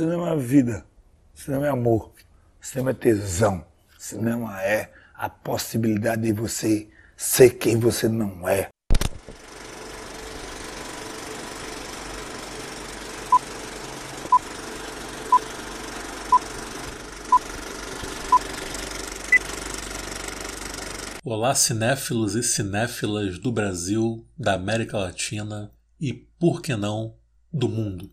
Cinema é vida, cinema é amor, cinema é tesão, cinema é a possibilidade de você ser quem você não é. Olá, cinéfilos e cinéfilas do Brasil, da América Latina e, por que não, do mundo.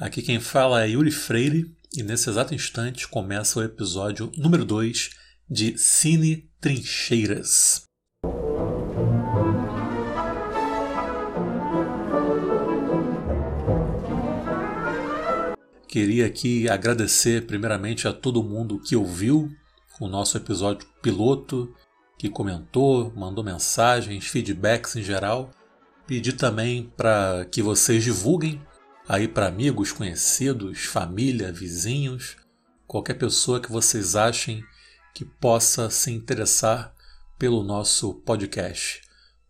Aqui quem fala é Yuri Freire e nesse exato instante começa o episódio número 2 de Cine Trincheiras. Queria aqui agradecer primeiramente a todo mundo que ouviu o nosso episódio piloto, que comentou, mandou mensagens, feedbacks em geral. Pedir também para que vocês divulguem aí para amigos, conhecidos, família, vizinhos, qualquer pessoa que vocês achem que possa se interessar pelo nosso podcast.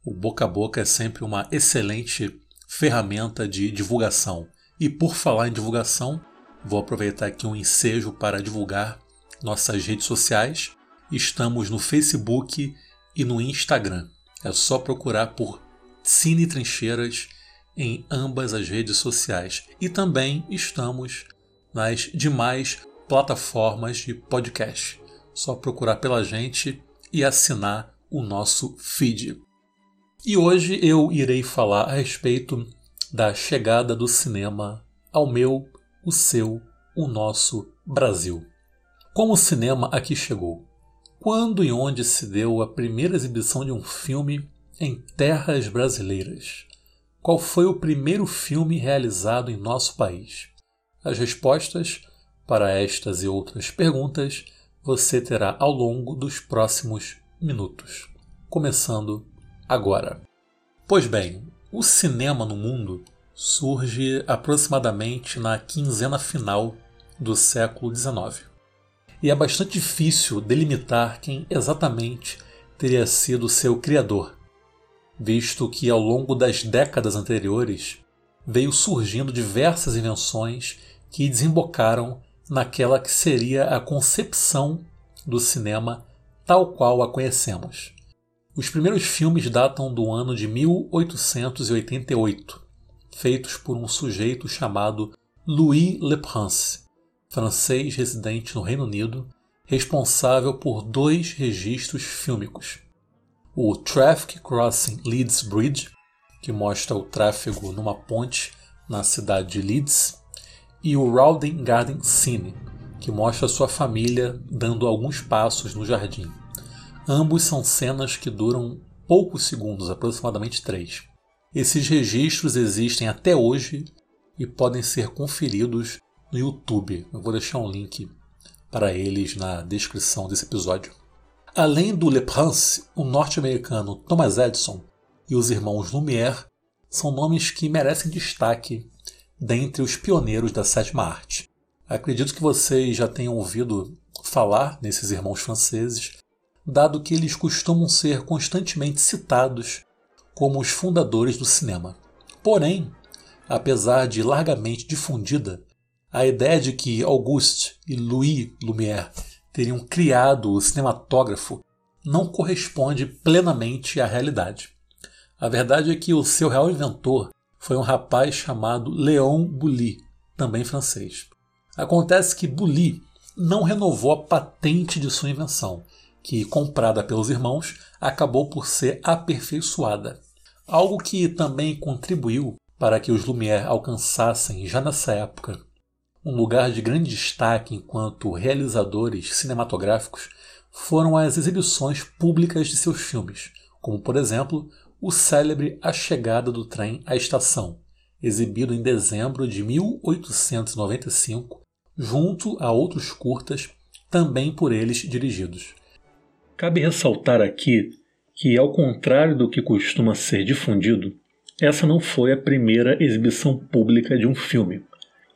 O boca a boca é sempre uma excelente ferramenta de divulgação. E por falar em divulgação, vou aproveitar aqui um ensejo para divulgar nossas redes sociais. Estamos no Facebook e no Instagram. É só procurar por Cine Trincheiras em ambas as redes sociais e também estamos nas demais plataformas de podcast. Só procurar pela gente e assinar o nosso feed. E hoje eu irei falar a respeito da chegada do cinema ao meu, o seu, o nosso Brasil. Como o cinema aqui chegou? Quando e onde se deu a primeira exibição de um filme em terras brasileiras? Qual foi o primeiro filme realizado em nosso país? As respostas para estas e outras perguntas você terá ao longo dos próximos minutos. Começando agora. Pois bem, o cinema no mundo surge aproximadamente na quinzena final do século XIX. E é bastante difícil delimitar quem exatamente teria sido seu criador, visto que ao longo das décadas anteriores veio surgindo diversas invenções que desembocaram naquela que seria a concepção do cinema tal qual a conhecemos. Os primeiros filmes datam do ano de 1888, feitos por um sujeito chamado Louis Le Prince, francês residente no Reino Unido, responsável por dois registros fílmicos o Traffic Crossing Leeds Bridge, que mostra o tráfego numa ponte na cidade de Leeds, e o Rowden Garden Scene, que mostra sua família dando alguns passos no jardim. Ambos são cenas que duram poucos segundos, aproximadamente três. Esses registros existem até hoje e podem ser conferidos no YouTube. Eu vou deixar um link para eles na descrição desse episódio. Além do Le Prince, o norte-americano Thomas Edison e os irmãos Lumière são nomes que merecem destaque dentre os pioneiros da sétima arte. Acredito que vocês já tenham ouvido falar nesses irmãos franceses, dado que eles costumam ser constantemente citados como os fundadores do cinema. Porém, apesar de largamente difundida, a ideia de que Auguste e Louis Lumière teriam criado o cinematógrafo não corresponde plenamente à realidade. A verdade é que o seu real inventor foi um rapaz chamado Léon Bouly, também francês. Acontece que Bouly não renovou a patente de sua invenção, que, comprada pelos irmãos, acabou por ser aperfeiçoada. Algo que também contribuiu para que os Lumière alcançassem, já nessa época, um lugar de grande destaque enquanto realizadores cinematográficos foram as exibições públicas de seus filmes, como por exemplo o célebre A Chegada do Trem à Estação, exibido em dezembro de 1895, junto a outros curtas, também por eles dirigidos. Cabe ressaltar aqui que, ao contrário do que costuma ser difundido, essa não foi a primeira exibição pública de um filme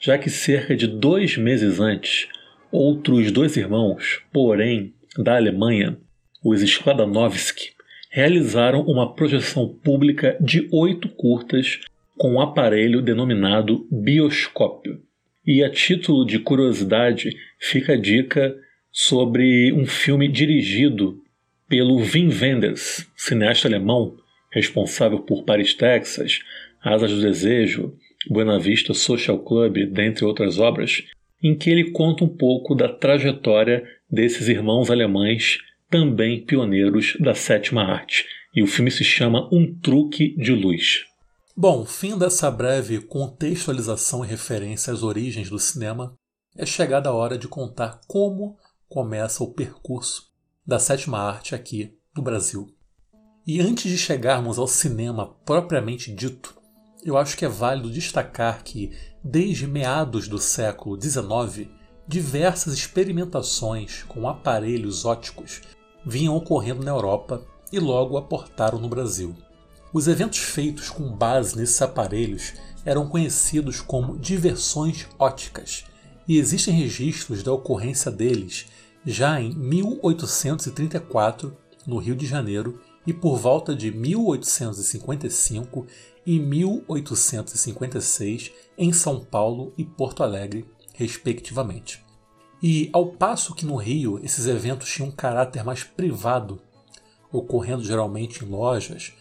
já que cerca de dois meses antes, outros dois irmãos, porém da Alemanha, os Skladanovsky, realizaram uma projeção pública de oito curtas com um aparelho denominado bioscópio. E a título de curiosidade, fica a dica sobre um filme dirigido pelo Wim Wenders, cineasta alemão, responsável por Paris, Texas, Asas do Desejo, Buena Vista Social Club, dentre outras obras, em que ele conta um pouco da trajetória desses irmãos alemães, também pioneiros da sétima arte. E o filme se chama Um Truque de Luz. Bom, fim dessa breve contextualização e referência às origens do cinema, é chegada a hora de contar como começa o percurso da sétima arte aqui no Brasil. E antes de chegarmos ao cinema propriamente dito, eu acho que é válido destacar que, desde meados do século XIX, diversas experimentações com aparelhos óticos vinham ocorrendo na Europa e logo aportaram no Brasil. Os eventos feitos com base nesses aparelhos eram conhecidos como diversões óticas, e existem registros da ocorrência deles já em 1834, no Rio de Janeiro, e por volta de 1855 e 1856 em São Paulo e Porto Alegre, respectivamente. E ao passo que no Rio esses eventos tinham um caráter mais privado, ocorrendo geralmente em lojas,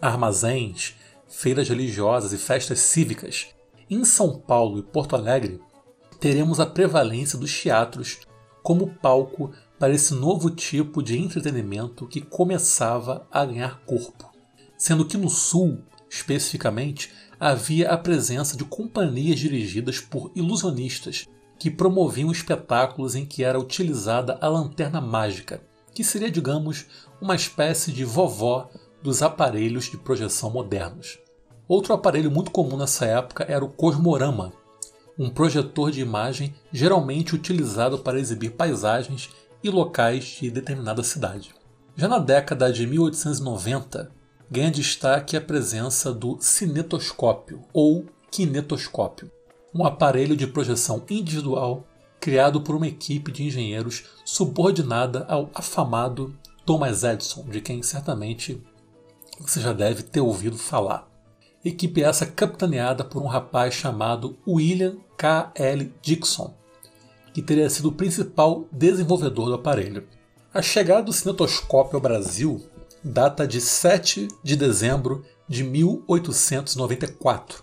armazéns, feiras religiosas e festas cívicas, em São Paulo e Porto Alegre teremos a prevalência dos teatros como palco para esse novo tipo de entretenimento que começava a ganhar corpo. Sendo que no Sul, especificamente, havia a presença de companhias dirigidas por ilusionistas que promoviam espetáculos em que era utilizada a lanterna mágica, que seria, digamos, uma espécie de vovó dos aparelhos de projeção modernos. Outro aparelho muito comum nessa época era o cosmorama, um projetor de imagem geralmente utilizado para exibir paisagens e locais de determinada cidade. Já na década de 1890, ganha destaque a presença do cinetoscópio ou kinetoscópio, um aparelho de projeção individual criado por uma equipe de engenheiros subordinada ao afamado Thomas Edison, de quem certamente você já deve ter ouvido falar. Equipe essa capitaneada por um rapaz chamado William K. L. Dixon, que teria sido o principal desenvolvedor do aparelho. A chegada do cinetoscópio ao Brasil data de 7 de dezembro de 1894,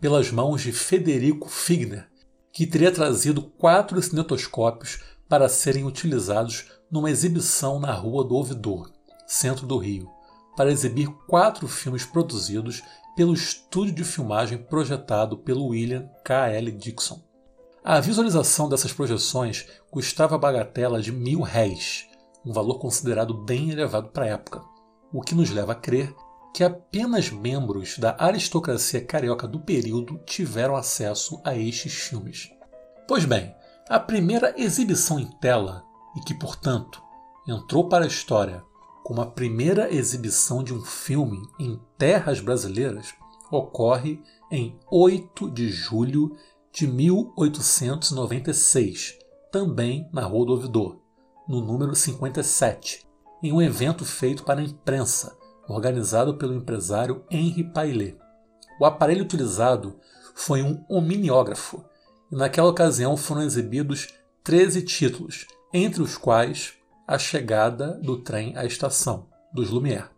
pelas mãos de Federico Figner, que teria trazido quatro cinetoscópios para serem utilizados numa exibição na Rua do Ouvidor, centro do Rio, para exibir quatro filmes produzidos pelo estúdio de filmagem projetado pelo William K. L. Dixon. A visualização dessas projeções custava a bagatela de mil réis, um valor considerado bem elevado para a época, o que nos leva a crer que apenas membros da aristocracia carioca do período tiveram acesso a estes filmes. Pois bem, a primeira exibição em tela, e que, portanto, entrou para a história como a primeira exibição de um filme em terras brasileiras, ocorre em 8 de julho de 1896, também na Rua do Ouvidor, no número 57, em um evento feito para a imprensa, organizado pelo empresário Henri Pailet. O aparelho utilizado foi um omniógrafo, e naquela ocasião foram exibidos 13 títulos, entre os quais A Chegada do Trem à Estação, dos Lumière.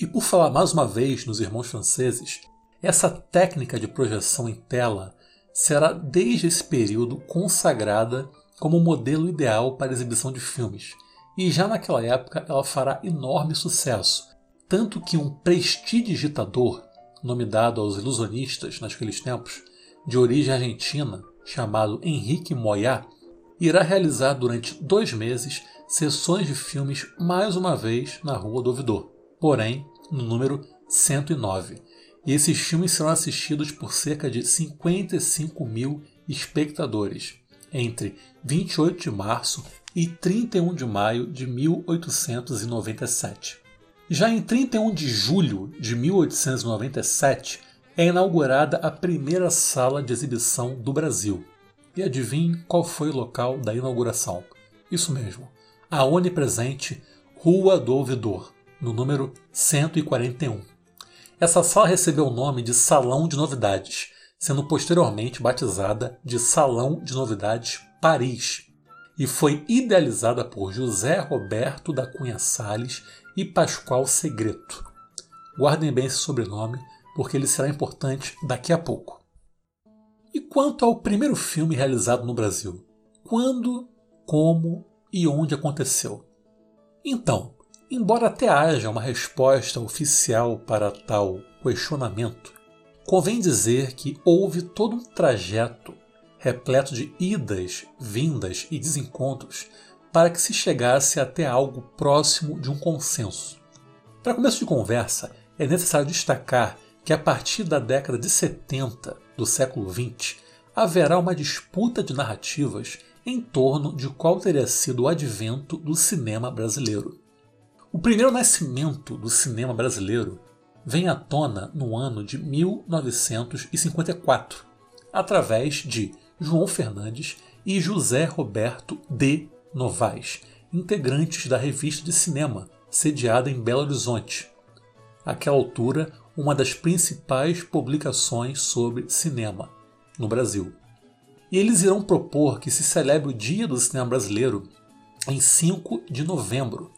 E por falar mais uma vez nos irmãos franceses, essa técnica de projeção em tela será desde esse período consagrada como modelo ideal para exibição de filmes, e já naquela época ela fará enorme sucesso, tanto que um prestidigitador, nome dado aos ilusionistas naqueles tempos, de origem argentina, chamado Henrique Moyat, irá realizar durante dois meses sessões de filmes mais uma vez na Rua do Ouvidor, porém no número 109, e esses filmes serão assistidos por cerca de 55 mil espectadores entre 28 de março e 31 de maio de 1897. Já em 31 de julho de 1897 é inaugurada a primeira sala de exibição do Brasil. E adivinhe qual foi o local da inauguração? Isso mesmo, a onipresente Rua do Ouvidor, no número 141. Essa sala recebeu o nome de Salão de Novidades, sendo posteriormente batizada de Salão de Novidades Paris, e foi idealizada por José Roberto da Cunha Salles e Pascoal Segreto. Guardem bem esse sobrenome, porque ele será importante daqui a pouco. E quanto ao primeiro filme realizado no Brasil? Quando, como e onde aconteceu? Então, embora até haja uma resposta oficial para tal questionamento, convém dizer que houve todo um trajeto repleto de idas, vindas e desencontros para que se chegasse até algo próximo de um consenso. Para começo de conversa, é necessário destacar que a partir da década de 70 do século XX haverá uma disputa de narrativas em torno de qual teria sido o advento do cinema brasileiro. O primeiro nascimento do cinema brasileiro vem à tona no ano de 1954, através de João Fernandes e José Roberto de Novaes, integrantes da revista de cinema sediada em Belo Horizonte. Àquela altura, uma das principais publicações sobre cinema no Brasil. E eles irão propor que se celebre o Dia do Cinema Brasileiro em 5 de novembro,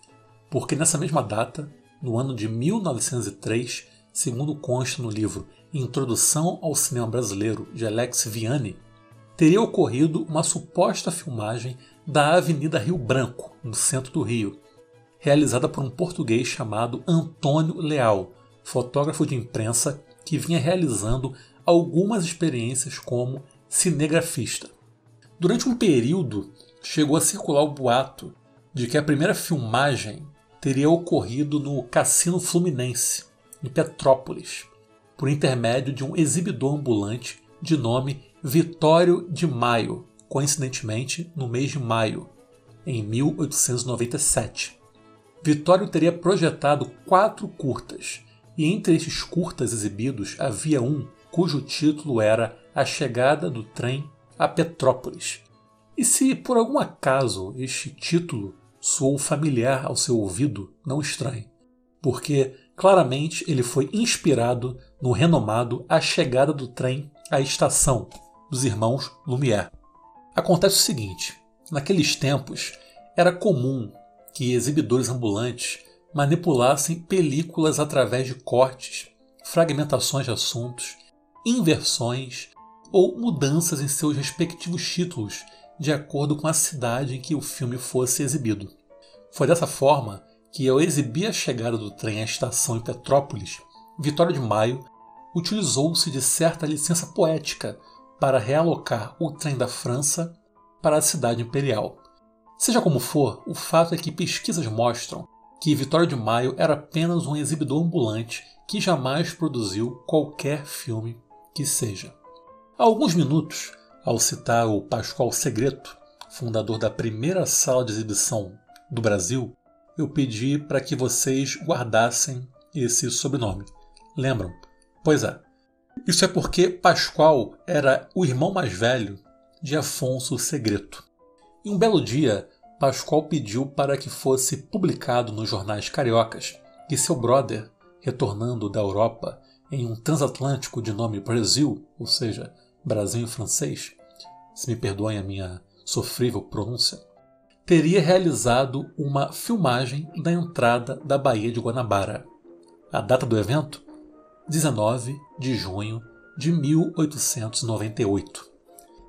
porque nessa mesma data, no ano de 1903, segundo consta no livro Introdução ao Cinema Brasileiro de Alex Vianney, teria ocorrido uma suposta filmagem da Avenida Rio Branco, no centro do Rio, realizada por um português chamado Antônio Leal, fotógrafo de imprensa que vinha realizando algumas experiências como cinegrafista. Durante um período, chegou a circular o boato de que a primeira filmagem teria ocorrido no Cassino Fluminense, em Petrópolis, por intermédio de um exibidor ambulante de nome Vitório de Maio, coincidentemente no mês de maio, em 1897. Vitório teria projetado quatro curtas, e entre esses curtas exibidos havia um cujo título era A Chegada do Trem a Petrópolis. E se por algum acaso este título soou familiar ao seu ouvido, não estranhe, porque claramente ele foi inspirado no renomado A Chegada do Trem à Estação, dos irmãos Lumière. Acontece o seguinte: naqueles tempos era comum que exibidores ambulantes manipulassem películas através de cortes, fragmentações de assuntos, inversões ou mudanças em seus respectivos títulos de acordo com a cidade em que o filme fosse exibido. Foi dessa forma que, ao exibir a chegada do trem à estação em Petrópolis, Vitória de Maio utilizou-se de certa licença poética para realocar o trem da França para a cidade imperial. Seja como for, o fato é que pesquisas mostram que Vitória de Maio era apenas um exibidor ambulante que jamais produziu qualquer filme que seja. Há alguns minutos, ao citar o Pascoal Segreto, fundador da primeira sala de exibição do Brasil, eu pedi para que vocês guardassem esse sobrenome. Lembram? Pois é. Isso é porque Pascoal era o irmão mais velho de Afonso Segreto. E um belo dia, Pascoal pediu para que fosse publicado nos jornais cariocas que seu brother, retornando da Europa em um transatlântico de nome Brasil, ou seja, Brasil em francês, se me perdoem a minha sofrível pronúncia, teria realizado uma filmagem da entrada da Baía de Guanabara. A data do evento? 19 de junho de 1898.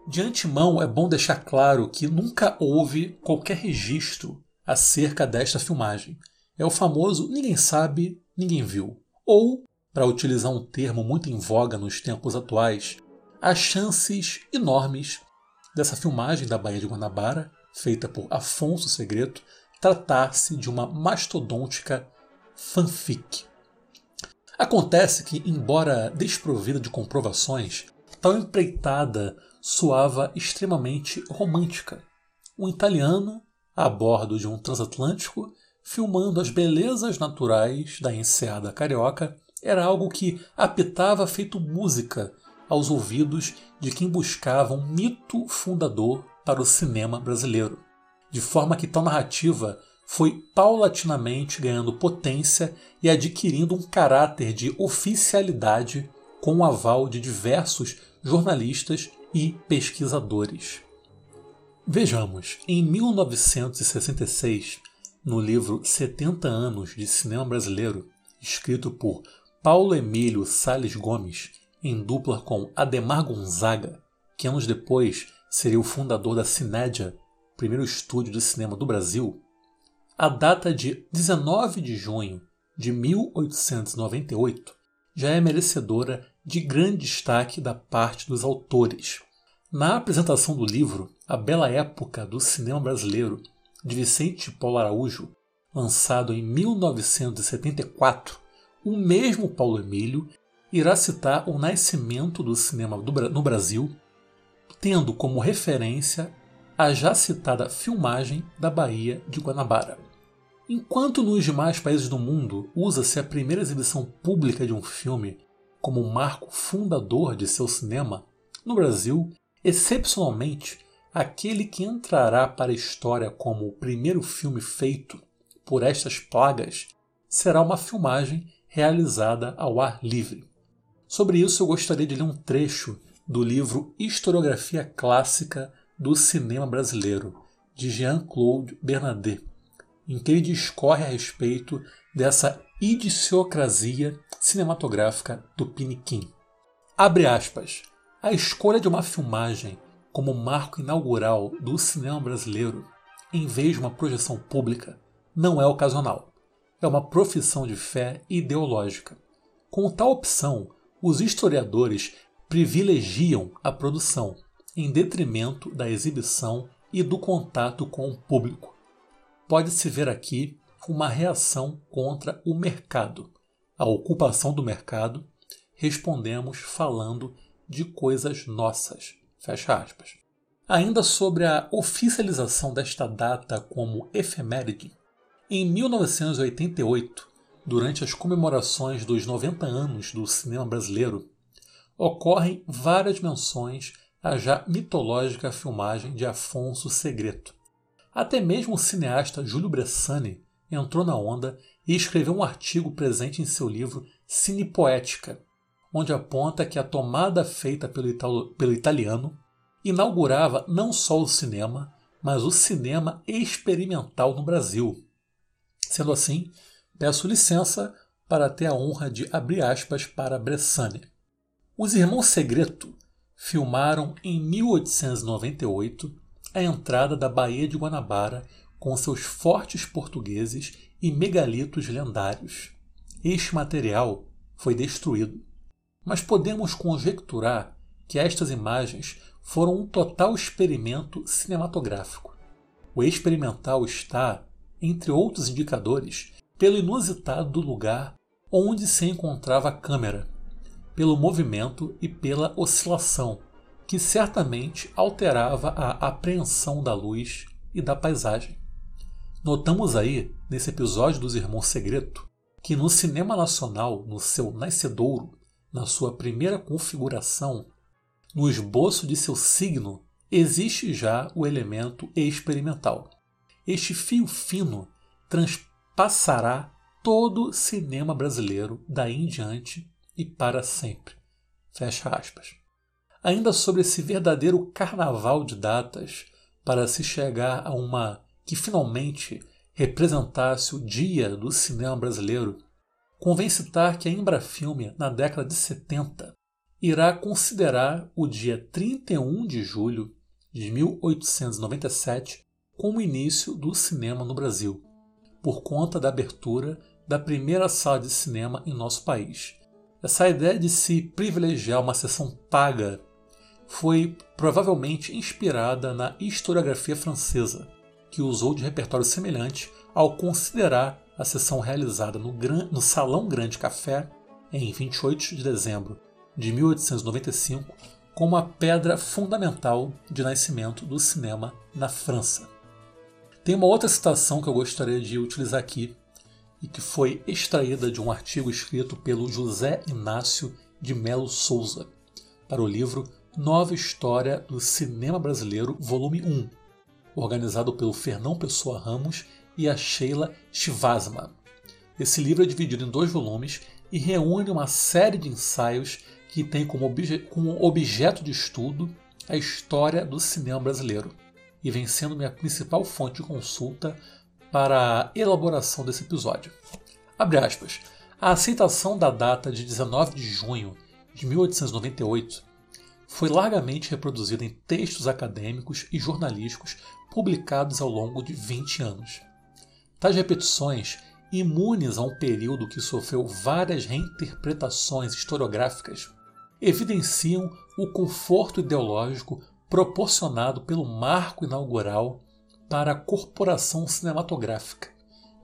De antemão, é bom deixar claro que nunca houve qualquer registro acerca desta filmagem. É o famoso ninguém sabe, ninguém viu. Ou, para utilizar um termo muito em voga nos tempos atuais, há chances enormes dessa filmagem da Baía de Guanabara, feita por Afonso Segreto, tratar-se de uma mastodôntica fanfic. Acontece que, embora desprovida de comprovações, tal empreitada soava extremamente romântica. Um italiano, a bordo de um transatlântico, filmando as belezas naturais da enseada carioca, era algo que apitava feito música aos ouvidos de quem buscava um mito fundador para o cinema brasileiro, de forma que tal narrativa foi paulatinamente ganhando potência e adquirindo um caráter de oficialidade com o aval de diversos jornalistas e pesquisadores. Vejamos, em 1966, no livro 70 anos de cinema brasileiro, escrito por Paulo Emílio Sales Gomes, em dupla com Ademar Gonzaga, que anos depois seria o fundador da Cinédia, primeiro estúdio de cinema do Brasil, a data de 19 de junho de 1898 já é merecedora de grande destaque da parte dos autores. Na apresentação do livro A Bela Época do Cinema Brasileiro, de Vicente Paulo Araújo, lançado em 1974, o mesmo Paulo Emílio irá citar o nascimento do cinema no Brasil, tendo como referência a já citada filmagem da Baía de Guanabara. Enquanto nos demais países do mundo usa-se a primeira exibição pública de um filme como marco fundador de seu cinema, no Brasil, excepcionalmente, aquele que entrará para a história como o primeiro filme feito por estas plagas será uma filmagem realizada ao ar livre. Sobre isso, eu gostaria de ler um trecho do livro Historiografia Clássica do Cinema Brasileiro, de Jean-Claude Bernardet em que ele discorre a respeito dessa idiosincrasia cinematográfica do Piniquim. Abre aspas. A escolha de uma filmagem como marco inaugural do cinema brasileiro, em vez de uma projeção pública, não é ocasional. É uma profissão de fé ideológica. Com tal opção, os historiadores privilegiam a produção, em detrimento da exibição e do contato com o público pode-se ver aqui uma reação contra o mercado. A ocupação do mercado, respondemos falando de coisas nossas. Fecha aspas. Ainda sobre a oficialização desta data como efeméride, em 1988, durante as comemorações dos 90 anos do cinema brasileiro, ocorrem várias menções à já mitológica filmagem de Afonso Segreto, até mesmo o cineasta Júlio Bressani entrou na onda e escreveu um artigo presente em seu livro Cine Poética, onde aponta que a tomada feita pelo, italo, pelo italiano inaugurava não só o cinema, mas o cinema experimental no Brasil. Sendo assim, peço licença para ter a honra de abrir aspas para Bressani. Os irmãos Segreto filmaram em 1898 a entrada da Baía de Guanabara com seus fortes portugueses e megalitos lendários. Este material foi destruído, mas podemos conjecturar que estas imagens foram um total experimento cinematográfico. O experimental está, entre outros indicadores, pelo inusitado do lugar onde se encontrava a câmera, pelo movimento e pela oscilação que certamente alterava a apreensão da luz e da paisagem. Notamos aí, nesse episódio dos Irmãos Segreto, que no cinema nacional, no seu nascedouro, na sua primeira configuração, no esboço de seu signo, existe já o elemento experimental. Este fio fino transpassará todo o cinema brasileiro daí em diante e para sempre. Fecha aspas ainda sobre esse verdadeiro carnaval de datas para se chegar a uma que finalmente representasse o dia do cinema brasileiro, convém citar que a Embrafilme, na década de 70, irá considerar o dia 31 de julho de 1897 como início do cinema no Brasil, por conta da abertura da primeira sala de cinema em nosso país. Essa ideia de se privilegiar uma sessão paga foi provavelmente inspirada na historiografia francesa, que usou de repertório semelhante ao considerar a sessão realizada no, Gran, no Salão Grande Café em 28 de dezembro de 1895 como a pedra fundamental de nascimento do cinema na França. Tem uma outra citação que eu gostaria de utilizar aqui e que foi extraída de um artigo escrito pelo José Inácio de Melo Souza para o livro Nova História do Cinema Brasileiro, volume 1, organizado pelo Fernão Pessoa Ramos e a Sheila Shivasma. Esse livro é dividido em dois volumes e reúne uma série de ensaios que tem como, obje como objeto de estudo a história do cinema brasileiro e vem sendo minha principal fonte de consulta para a elaboração desse episódio. Abre aspas. A aceitação da data de 19 de junho de 1898 foi largamente reproduzida em textos acadêmicos e jornalísticos publicados ao longo de 20 anos. Tais repetições, imunes a um período que sofreu várias reinterpretações historiográficas, evidenciam o conforto ideológico proporcionado pelo marco inaugural para a corporação cinematográfica,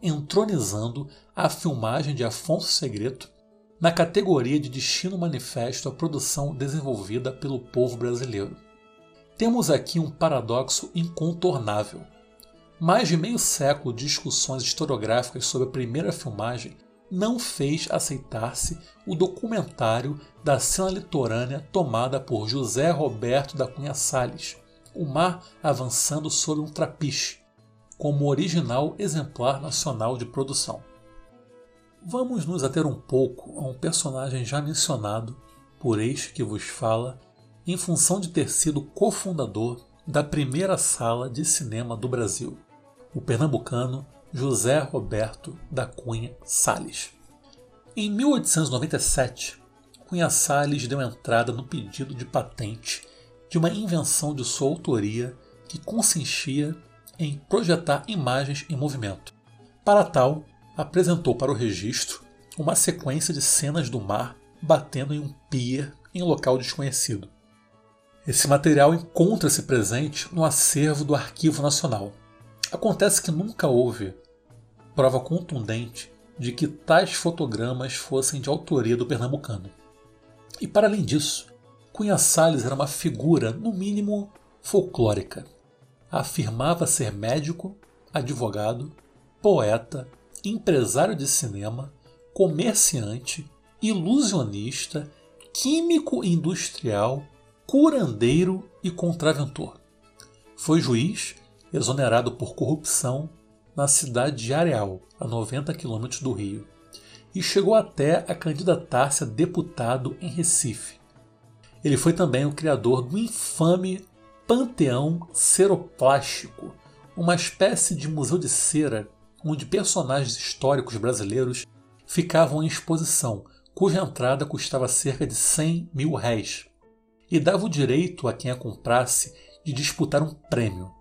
entronizando a filmagem de Afonso Segreto na categoria de destino manifesto à produção desenvolvida pelo povo brasileiro. Temos aqui um paradoxo incontornável. Mais de meio século de discussões historiográficas sobre a primeira filmagem não fez aceitar-se o documentário da cena litorânea tomada por José Roberto da Cunha Salles, o mar avançando sobre um trapiche, como original exemplar nacional de produção. Vamos nos ater um pouco a um personagem já mencionado por este que vos fala, em função de ter sido cofundador da primeira sala de cinema do Brasil, o pernambucano José Roberto da Cunha Salles. Em 1897, Cunha Salles deu entrada no pedido de patente de uma invenção de sua autoria que consistia em projetar imagens em movimento. Para tal, apresentou para o registro uma sequência de cenas do mar batendo em um pier em local desconhecido. Esse material encontra-se presente no acervo do Arquivo Nacional. Acontece que nunca houve prova contundente de que tais fotogramas fossem de autoria do pernambucano. E para além disso, Cunha Salles era uma figura, no mínimo, folclórica. Afirmava ser médico, advogado, poeta, empresário de cinema, comerciante, ilusionista, químico industrial, curandeiro e contraventor. Foi juiz, exonerado por corrupção na cidade de Areal, a 90 quilômetros do Rio, e chegou até a candidatar-se a deputado em Recife. Ele foi também o criador do infame Panteão Ceroplástico, uma espécie de museu de cera onde personagens históricos brasileiros ficavam em exposição, cuja entrada custava cerca de 100 mil réis, e dava o direito a quem a comprasse de disputar um prêmio.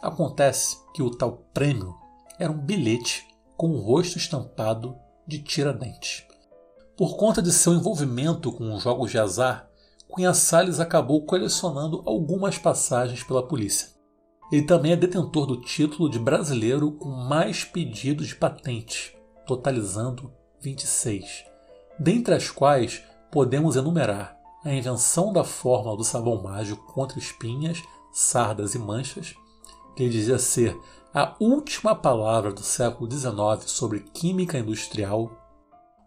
Acontece que o tal prêmio era um bilhete com o rosto estampado de Tiradentes. Por conta de seu envolvimento com os jogos de azar, Cunha Salles acabou colecionando algumas passagens pela polícia. Ele também é detentor do título de brasileiro com mais pedidos de patente, totalizando 26, dentre as quais podemos enumerar a invenção da fórmula do sabão mágico contra espinhas, sardas e manchas, que ele dizia ser a última palavra do século XIX sobre química industrial,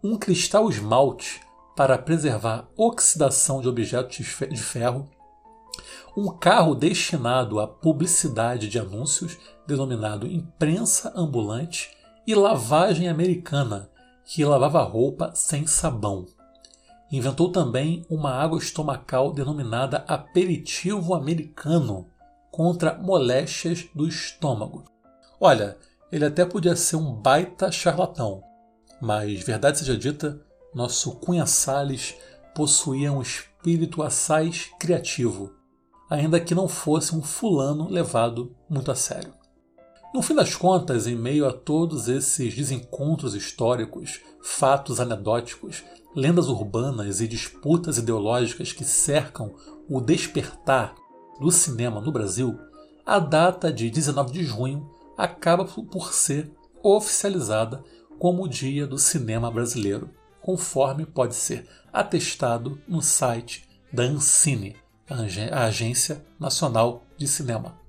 um cristal esmalte para preservar oxidação de objetos de ferro, um carro destinado à publicidade de anúncios, denominado imprensa ambulante, e lavagem americana, que lavava roupa sem sabão. Inventou também uma água estomacal denominada aperitivo americano contra moléstias do estômago. Olha, ele até podia ser um baita charlatão, mas, verdade seja dita, nosso Cunha Salles possuía um espírito assaz criativo, ainda que não fosse um fulano levado muito a sério. No fim das contas, em meio a todos esses desencontros históricos, fatos anedóticos, lendas urbanas e disputas ideológicas que cercam o despertar do cinema no Brasil, a data de 19 de junho acaba por ser oficializada como o Dia do Cinema Brasileiro, conforme pode ser atestado no site da Ancine, a Agência Nacional de Cinema.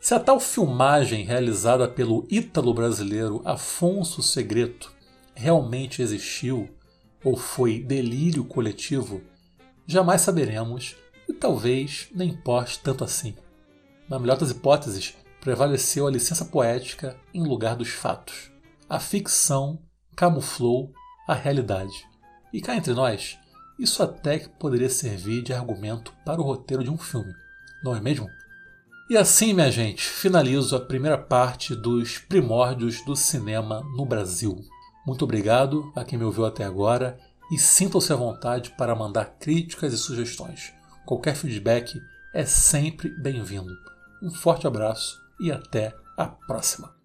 Se a tal filmagem realizada pelo ítalo-brasileiro Afonso Segreto realmente existiu ou foi delírio coletivo, jamais saberemos e talvez nem importe tanto assim. Na melhor das hipóteses, prevaleceu a licença poética em lugar dos fatos. A ficção camuflou a realidade. E cá entre nós, Isso até que poderia servir de argumento para o roteiro de um filme, não é mesmo? E assim, minha gente, finalizo a primeira parte dos primórdios do cinema no Brasil. Muito obrigado a quem me ouviu até agora e sintam-se à vontade para mandar críticas e sugestões. Qualquer feedback é sempre bem-vindo. Um forte abraço e até a próxima!